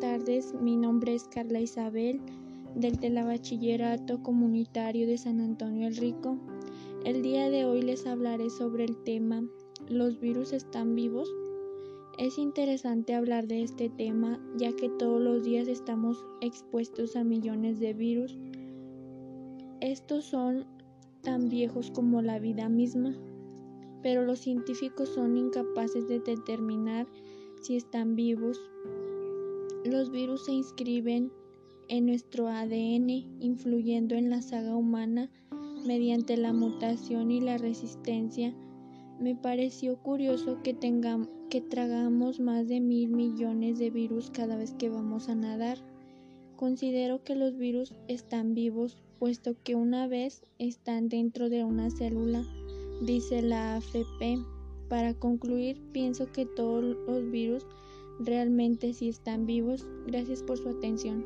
tardes, mi nombre es Carla Isabel del Telebachillerato Comunitario de San Antonio el Rico. El día de hoy les hablaré sobre el tema ¿Los virus están vivos? Es interesante hablar de este tema ya que todos los días estamos expuestos a millones de virus. Estos son tan viejos como la vida misma, pero los científicos son incapaces de determinar si están vivos. Los virus se inscriben en nuestro ADN, influyendo en la saga humana mediante la mutación y la resistencia. Me pareció curioso que, que tragamos más de mil millones de virus cada vez que vamos a nadar. Considero que los virus están vivos puesto que una vez están dentro de una célula, dice la AFP. Para concluir, pienso que todos los virus realmente sí están vivos. Gracias por su atención.